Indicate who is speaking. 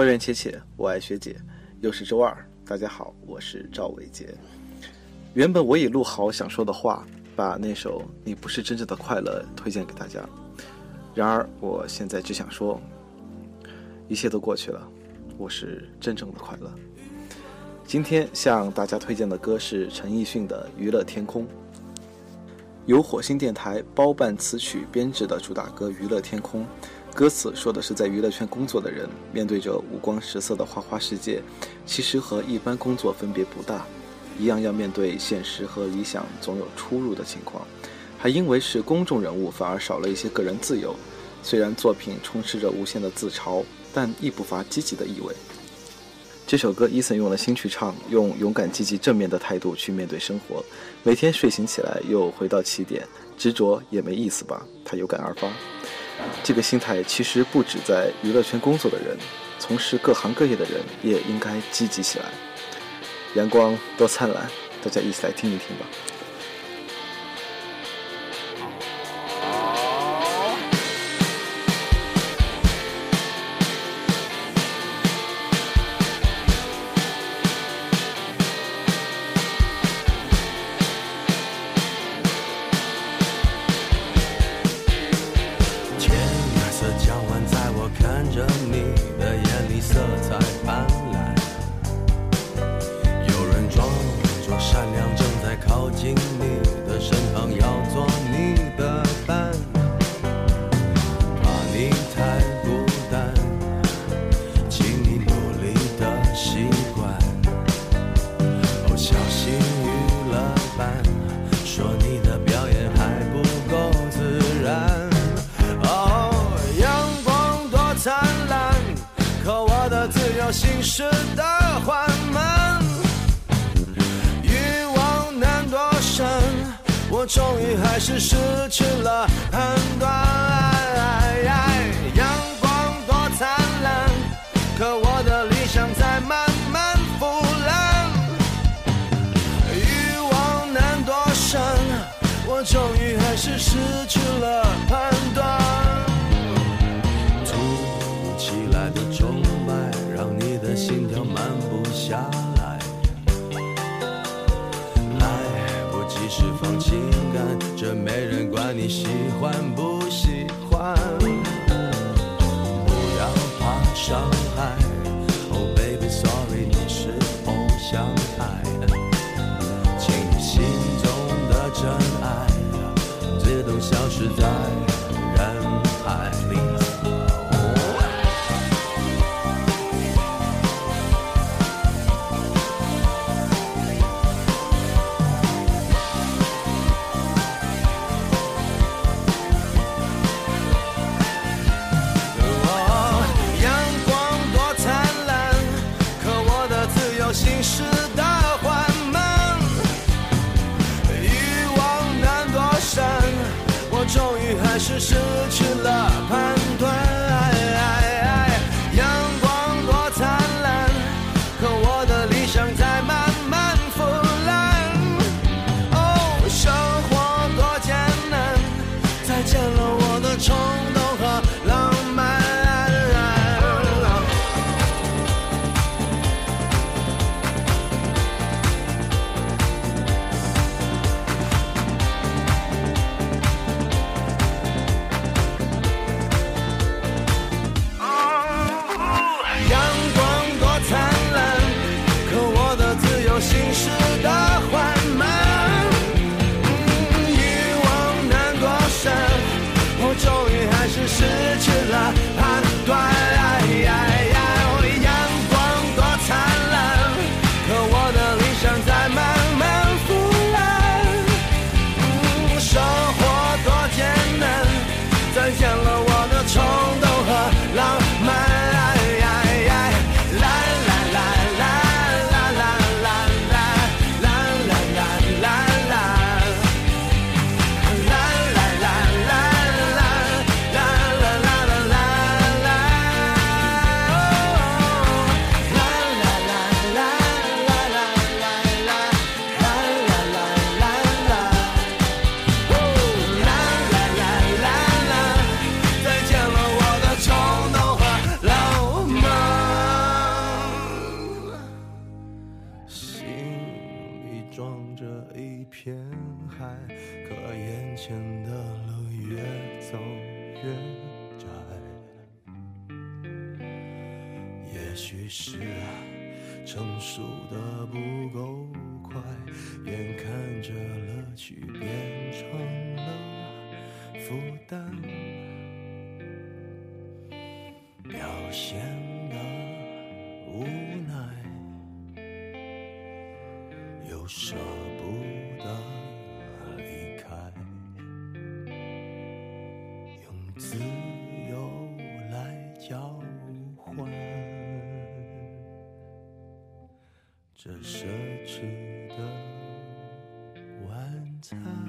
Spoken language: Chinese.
Speaker 1: 外院且且，我爱学姐。又是周二，大家好，我是赵伟杰。原本我已录好想说的话，把那首《你不是真正的快乐》推荐给大家。然而，我现在只想说，一切都过去了，我是真正的快乐。今天向大家推荐的歌是陈奕迅的《娱乐天空》，由火星电台包办词曲编制的主打歌《娱乐天空》。歌词说的是，在娱乐圈工作的人面对着五光十色的花花世界，其实和一般工作分别不大，一样要面对现实和理想总有出入的情况。还因为是公众人物，反而少了一些个人自由。虽然作品充斥着无限的自嘲，但亦不乏积极的意味。这首歌伊森用了心去唱，用勇敢、积极、正面的态度去面对生活。每天睡醒起来又回到起点，执着也没意思吧？他有感而发。这个心态其实不止在娱乐圈工作的人，从事各行各业的人也应该积极起来。阳光多灿烂，大家一起来听一听吧。
Speaker 2: 的自由行驶的缓慢，欲望难多深，我终于还是失去了判断。阳光多灿烂，可我的理想在慢慢腐烂，欲望难多深，我终于还是失去这没人管你喜欢不喜欢。不要怕伤害，Oh baby sorry，你是偶像派。请你心中的真爱自动消失在再见了我的宠月窄。也许是成熟的不够快，眼看着乐趣变成了负担，表现的无奈，有什么？这奢侈的晚餐。